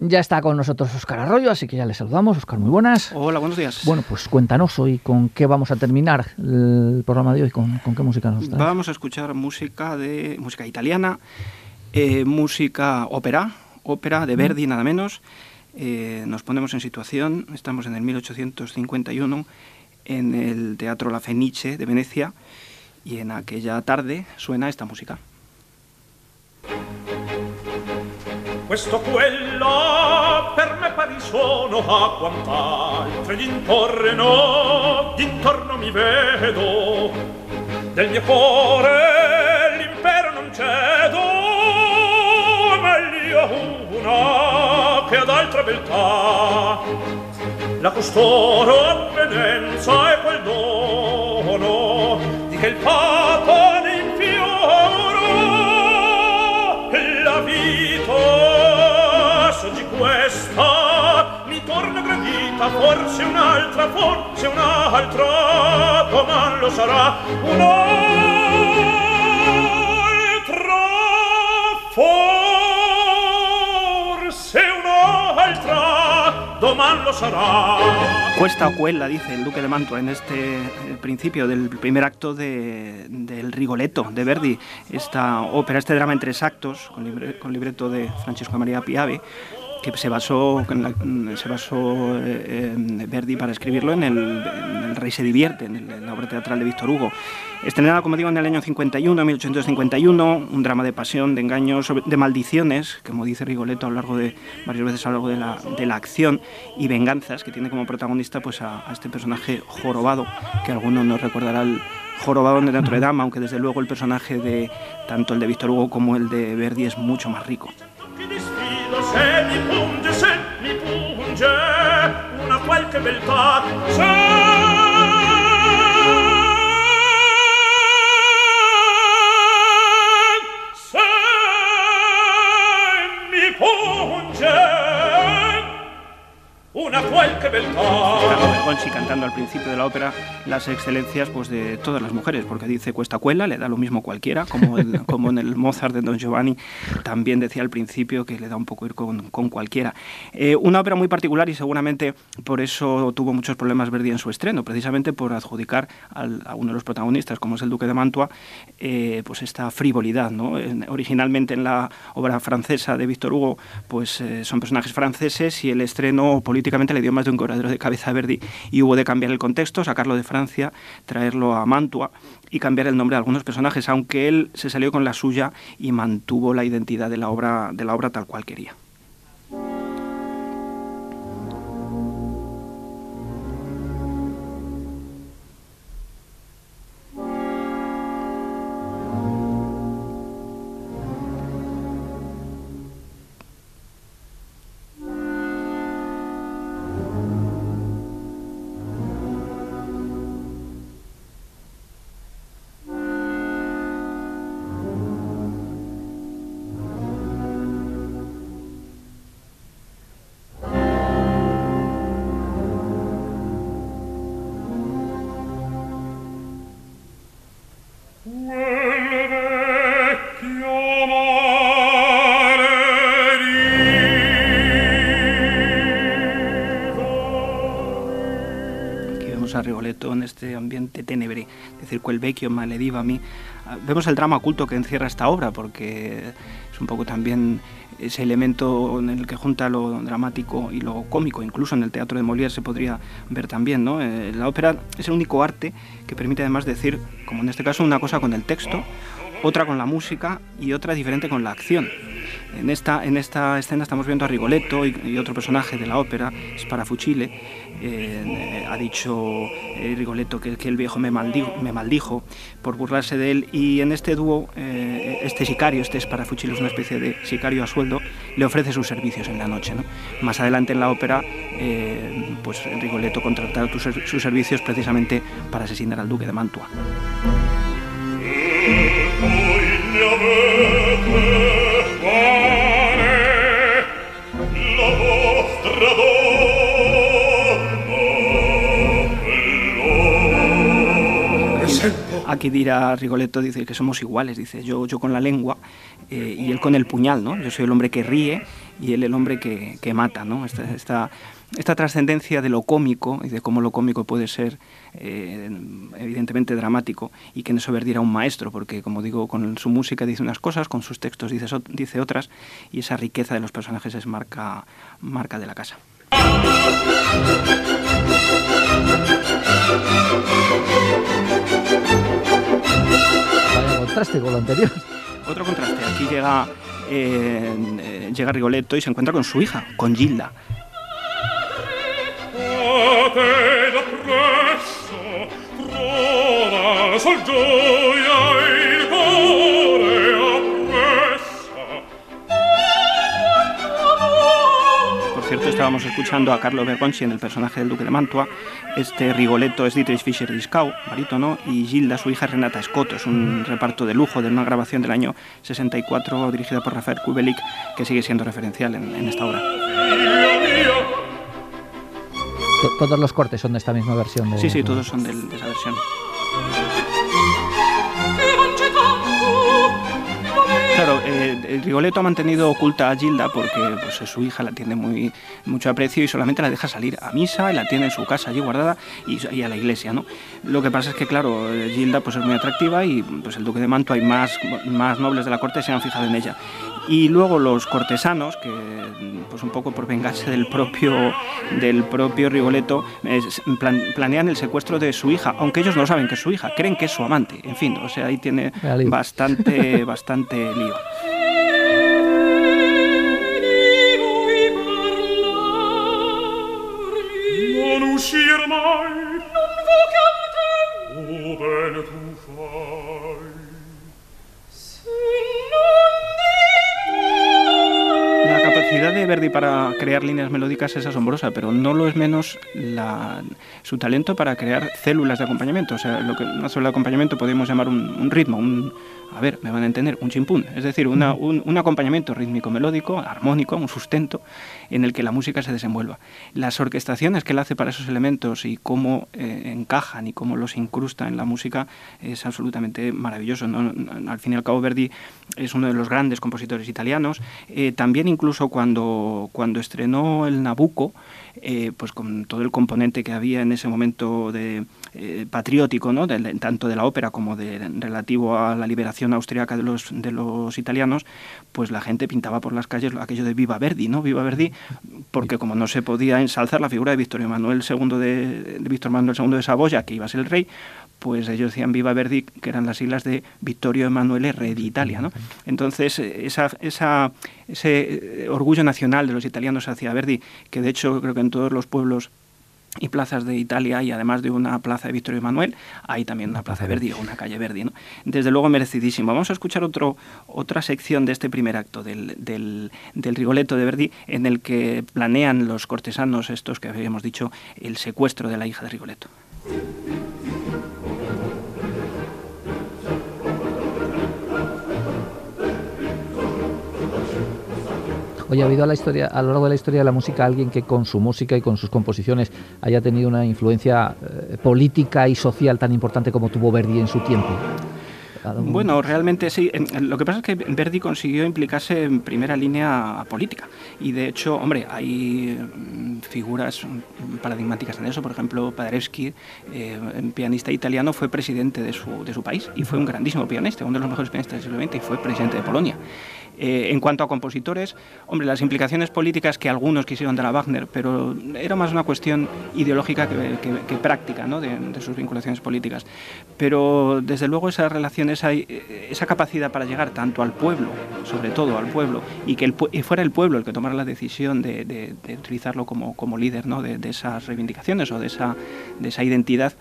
Ya está con nosotros Oscar Arroyo, así que ya le saludamos. Oscar, muy buenas. Hola, buenos días. Bueno, pues cuéntanos hoy con qué vamos a terminar el programa de hoy, con, qué música nos traes. Vamos a escuchar música de música italiana, eh, música ópera, ópera de Verdi nada menos. Eh, nos ponemos en situación, estamos en el 1851 en el Teatro La Fenice de Venecia y en aquella tarde suena esta música. Questo quello per me pari sono a quant'altri d'intorno d'intorno mi vedo. Del mio cuore l'impero non cedo meglio una che ad altra beltà. La costoro avvenenza e quel dono di che il pato gradita forse un'altra forse un'altra domani lo sarà un'altra forse un'altra domani lo sarà. Cuesta o cuela, dice el duque de Mantua en este el principio del primer acto de, del Rigoletto de Verdi, esta ópera, este drama en tres actos, con, libre, con libreto de Francisco María Piave, que se basó, se basó eh, Verdi para escribirlo en el, el, Rey se divierte, en, la obra teatral de Víctor Hugo. Estrenada, como digo, en el año 51, 1851, un drama de pasión, de engaños, de maldiciones, como dice Rigoletto a lo largo de varias veces a lo largo de la, de la acción, y venganzas, que tiene como protagonista pues, a, a este personaje jorobado, que algunos nos recordará el jorobado de Notre Dame, aunque desde luego el personaje de tanto el de Víctor Hugo como el de Verdi es mucho más rico. se mi punge, se mi punge una qualche beltà, se principio de la ópera las excelencias pues, de todas las mujeres, porque dice cuesta cuela, le da lo mismo cualquiera, como, el, como en el Mozart de Don Giovanni también decía al principio que le da un poco ir con, con cualquiera. Eh, una ópera muy particular y seguramente por eso tuvo muchos problemas Verdi en su estreno, precisamente por adjudicar al, a uno de los protagonistas, como es el Duque de Mantua, eh, pues esta frivolidad. ¿no? En, originalmente en la obra francesa de Víctor Hugo pues, eh, son personajes franceses y el estreno políticamente le dio más de un quebradero de cabeza a Verdi y hubo de cambiar el contexto, sacarlo de Francia, traerlo a Mantua y cambiar el nombre de algunos personajes, aunque él se salió con la suya y mantuvo la identidad de la obra, de la obra tal cual quería. A Rigoletto en este ambiente tenebre, decir, quel vecchio malediva a mí. Vemos el drama oculto que encierra esta obra, porque es un poco también ese elemento en el que junta lo dramático y lo cómico, incluso en el teatro de Molière se podría ver también. ¿no? Eh, la ópera es el único arte que permite además decir, como en este caso, una cosa con el texto, otra con la música y otra diferente con la acción. En esta, en esta escena estamos viendo a Rigoletto y, otro personaje de la ópera, Sparafucile. Eh, ha dicho eh, Rigoletto que, el viejo me maldijo, por burlarse de él. Y en este dúo, eh, este sicario, este Sparafucile, es una especie de sicario a sueldo, le ofrece sus servicios en la noche. ¿no? Más adelante en la ópera, pues Rigoletto contratará sus servicios precisamente para asesinar al duque de Mantua. Aquí dirá Rigoletto, dice que somos iguales, dice yo, yo con la lengua eh, y él con el puñal, ¿no? Yo soy el hombre que ríe y él el hombre que, que mata, ¿no? Esta, esta, esta trascendencia de lo cómico y de cómo lo cómico puede ser eh, evidentemente dramático y que en eso Verdi era un maestro porque como digo con su música dice unas cosas con sus textos dice, dice otras y esa riqueza de los personajes es marca, marca de la casa. Contraste con lo anterior. Otro contraste, aquí llega, eh, eh, llega Rigoletto y se encuentra con su hija, con Gilda, estábamos escuchando a Carlo Bergonzi en el personaje del Duque de Mantua. Este Rigoletto es Dietrich Fischer Discau, barítono, y Gilda, su hija, Renata Scotto. Es un reparto de lujo de una grabación del año 64 dirigida por Rafael Kubelik, que sigue siendo referencial en, en esta obra todos los cortes son de esta misma versión. sí, sí, todos son de, esa versión. Rigoletto ha mantenido oculta a Gilda porque pues, su hija la tiene muy mucho aprecio y solamente la deja salir a misa y la tiene en su casa allí guardada y, a la iglesia, ¿no? Lo que pasa es que, claro, Gilda pues, es muy atractiva y pues, el duque de Mantua y más, más nobles de la corte se han fijado en ella. Y luego los cortesanos que pues un poco por vengarse del propio del propio Rigoletto planean el secuestro de su hija aunque ellos no saben que es su hija creen que es su amante en fin o sea ahí tiene bastante bastante lío Verdi para crear líneas melódicas es asombrosa, pero no lo es menos su talento para crear células de acompañamiento. O sea, lo que no solo el acompañamiento podemos llamar un ritmo, un, a ver, me van a entender, un chimpún, es decir, un, acompañamiento rítmico melódico, armónico, un sustento en el que la música se desenvuelva. Las orquestaciones que él hace para esos elementos y cómo eh, encajan y cómo los incrusta en la música es absolutamente maravilloso. Al fin y al cabo, Verdi es uno de los grandes compositores italianos. Eh, también incluso cuando, cuando estrenó el Nabucco, eh, pues con todo el componente que había en ese momento de eh, patriótico, ¿no? tanto de la ópera como de relativo a la liberación austriaca de los, de los italianos, pues la gente pintaba por las calles aquello de Viva Verdi, ¿no? Viva Verdi, porque como no se podía ensalzar la figura de Víctor Manuel II de, Víctor Manuel II de Saboya, que iba a ser el rey, pues ellos decían Viva Verdi, que eran las siglas de Vittorio Emanuele, rey de Italia. ¿no? Entonces, ese orgullo nacional de los italianos hacia Verdi, que de hecho creo que en todos los pueblos y plazas de Italia y además de una plaza de Vittorio Emanuel, hay también una plaza de Verdi o una calle Verdi. ¿no? Desde luego merecidísimo. Vamos a escuchar otro, otra sección de este primer acto del, del, del Rigoletto de Verdi en el que planean los cortesanos estos que habíamos dicho el secuestro de la hija de Rigoletto. Oye, ¿ha habido a, la historia, a lo largo de la historia de la música alguien que con su música y con sus composiciones haya tenido una influencia eh, política y social tan importante como tuvo Verdi en su tiempo? Bueno, realmente sí. Lo que pasa es que Verdi consiguió implicarse en primera línea política. Y de hecho, hombre, hay mm, figuras paradigmáticas en eso. Por ejemplo, Paderewski, eh, pianista italiano, fue presidente de su, de su país y fue un grandísimo pianista, uno de los mejores pianistas del siglo XX y fue presidente de Polonia. Eh, en cuanto a compositores, hombre, las implicaciones políticas que algunos quisieron dar a Wagner, pero era más una cuestión ideológica que, práctica ¿no? de, sus vinculaciones políticas. Pero desde luego esa relación, esa, esa capacidad para llegar tanto al pueblo, sobre todo al pueblo, y que fuera el pueblo el que tomara la decisión de, utilizarlo como, líder ¿no? de, esas reivindicaciones o de esa, de esa identidad,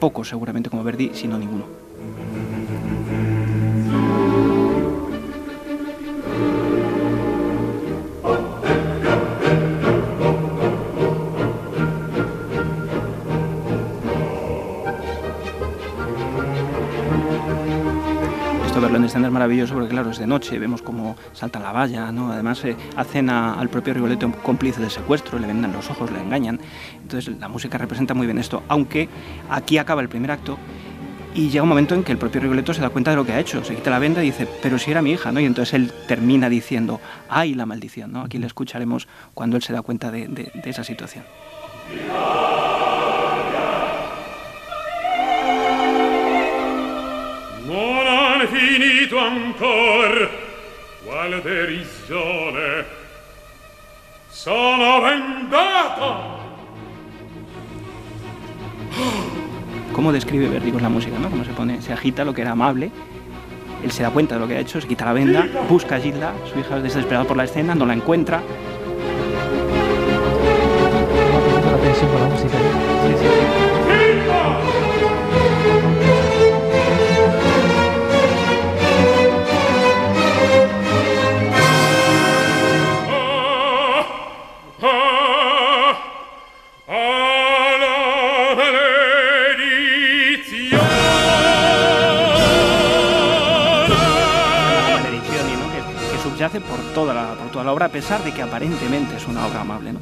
poco seguramente como Verdi, sino ninguno. Maravilloso porque, claro, es de noche, vemos cómo salta la valla. Además, eh, hacen al propio Rigoletto cómplice de secuestro, le vendan los ojos, le engañan. Entonces, la música representa muy bien esto, aunque aquí acaba el primer acto Y llega un momento en que el propio Rigoletto se da cuenta de lo que ha hecho, se quita la venda y dice, pero si era mi hija, ¿no? Y entonces él termina diciendo, ay, la maldición, ¿no? Aquí le escucharemos cuando él se da cuenta de, de esa situación. Non finito ancor, quale derisione, sono vendata! cómo describe Verdi con la música, ¿no? Cómo se pone, se agita lo que era amable, él se da cuenta de lo que ha hecho, se quita la venda, busca a Gilda, su hija desesperada por la escena, no la encuentra. La, obra, a pesar de que aparentemente es una obra amable. ¿no?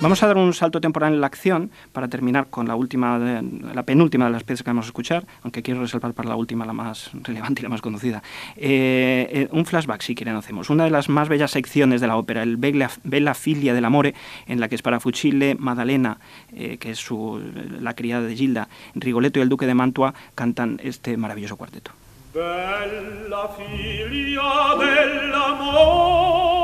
Vamos a dar un salto temporal en la acción para terminar con la última, de- la penúltima de las piezas que vamos a escuchar, aunque quiero resaltar para la última la más relevante y la más conocida. Eh, eh, un flashback, si quieren, hacemos. Una de las más bellas secciones de la ópera, el Bella, Bella Filia dell'Amore, en la que Sparafucile, Madalena, eh, que es su, la criada de Gilda, Rigoletto y el duque de Mantua cantan este maravilloso cuarteto. Bella figlia dell'amore,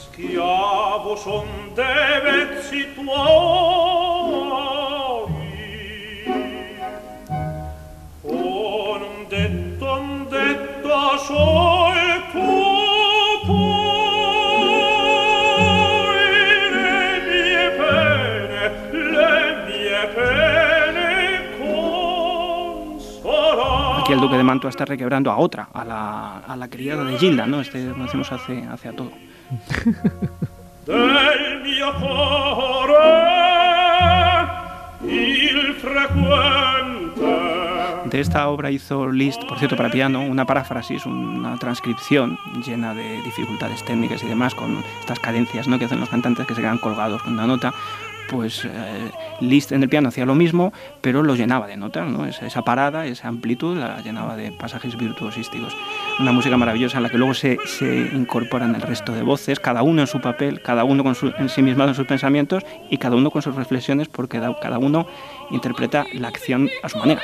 schiavo son de vezzi tuoi. Mantua está requebrando a otra, a la, a la criada de Gilda, ¿no? Este conocemos hace, hace a todo. del mio cuore il frequente De esta obra hizo Liszt, por cierto, para piano, una paráfrasis, una transcripción llena de dificultades técnicas y demás, con estas cadencias ¿no? que hacen los cantantes que se quedan colgados con una nota. Pues eh, Liszt en el piano hacía lo mismo, pero lo llenaba de notas, ¿no? esa, parada, esa amplitud la llenaba de pasajes virtuosísticos. Una música maravillosa en la que luego se, se incorporan el resto de voces, cada uno en su papel, cada uno con su, en sí mismo en sus pensamientos y cada uno con sus reflexiones, porque da- cada uno interpreta la acción a su manera.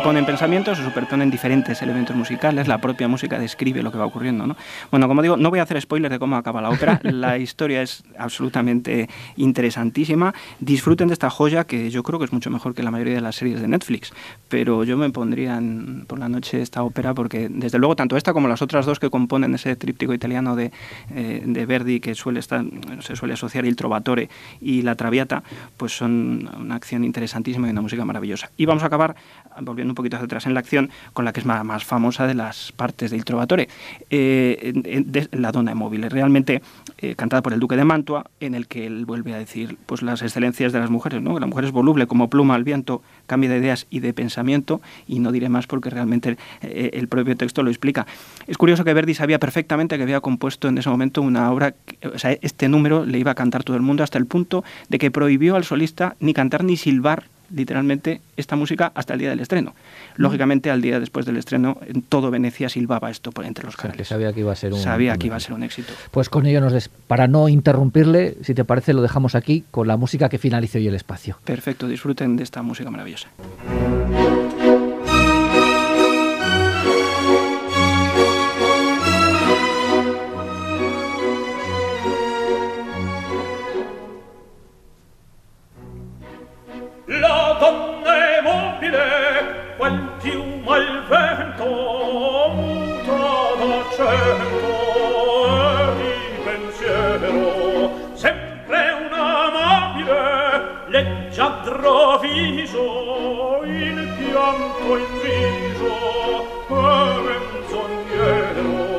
Superponen pensamientos, se superponen diferentes elementos musicales, la propia música describe lo que va ocurriendo, ¿no? Bueno, como digo, no voy a hacer spoilers de cómo acaba la ópera, la historia es absolutamente interesantísima, disfruten de esta joya que yo creo que es mucho mejor que la mayoría de las series de Netflix, pero yo me pondría en- por la noche esta ópera porque desde luego tanto esta como las otras dos que componen ese tríptico italiano de, eh, de Verdi que suele estar, se suele asociar il Trovatore y la Traviata, pues son una acción interesantísima y una música maravillosa. Y vamos a acabar, volviendo un poquito hacia atrás en la acción, con la que es más, famosa de las partes del Trovatore, eh, de la Donna Mobile, realmente eh, cantada por el Duque de Mantua, en el que él vuelve a decir pues las excelencias de las mujeres, ¿no? La mujer es voluble como pluma al viento, cambia de ideas y de pensamiento, y no diré más porque realmente eh, el propio texto lo explica. Es curioso que Verdi sabía perfectamente que había compuesto en ese momento una obra, o sea, este número le iba a cantar todo el mundo hasta el punto de que prohibió al solista ni cantar ni silbar literalmente esta música hasta el día del estreno. Lógicamente, al día después del estreno, en todo Venecia silbaba esto por entre los O sea, que canales. sabía que iba a ser un... Sabía que iba a ser un éxito. Pues con ello nos des... Para no interrumpirle, si te parece, lo dejamos aquí con la música que finalice hoy el espacio. Perfecto, disfruten de esta música maravillosa. viso in pianto in viso come menzognero sognero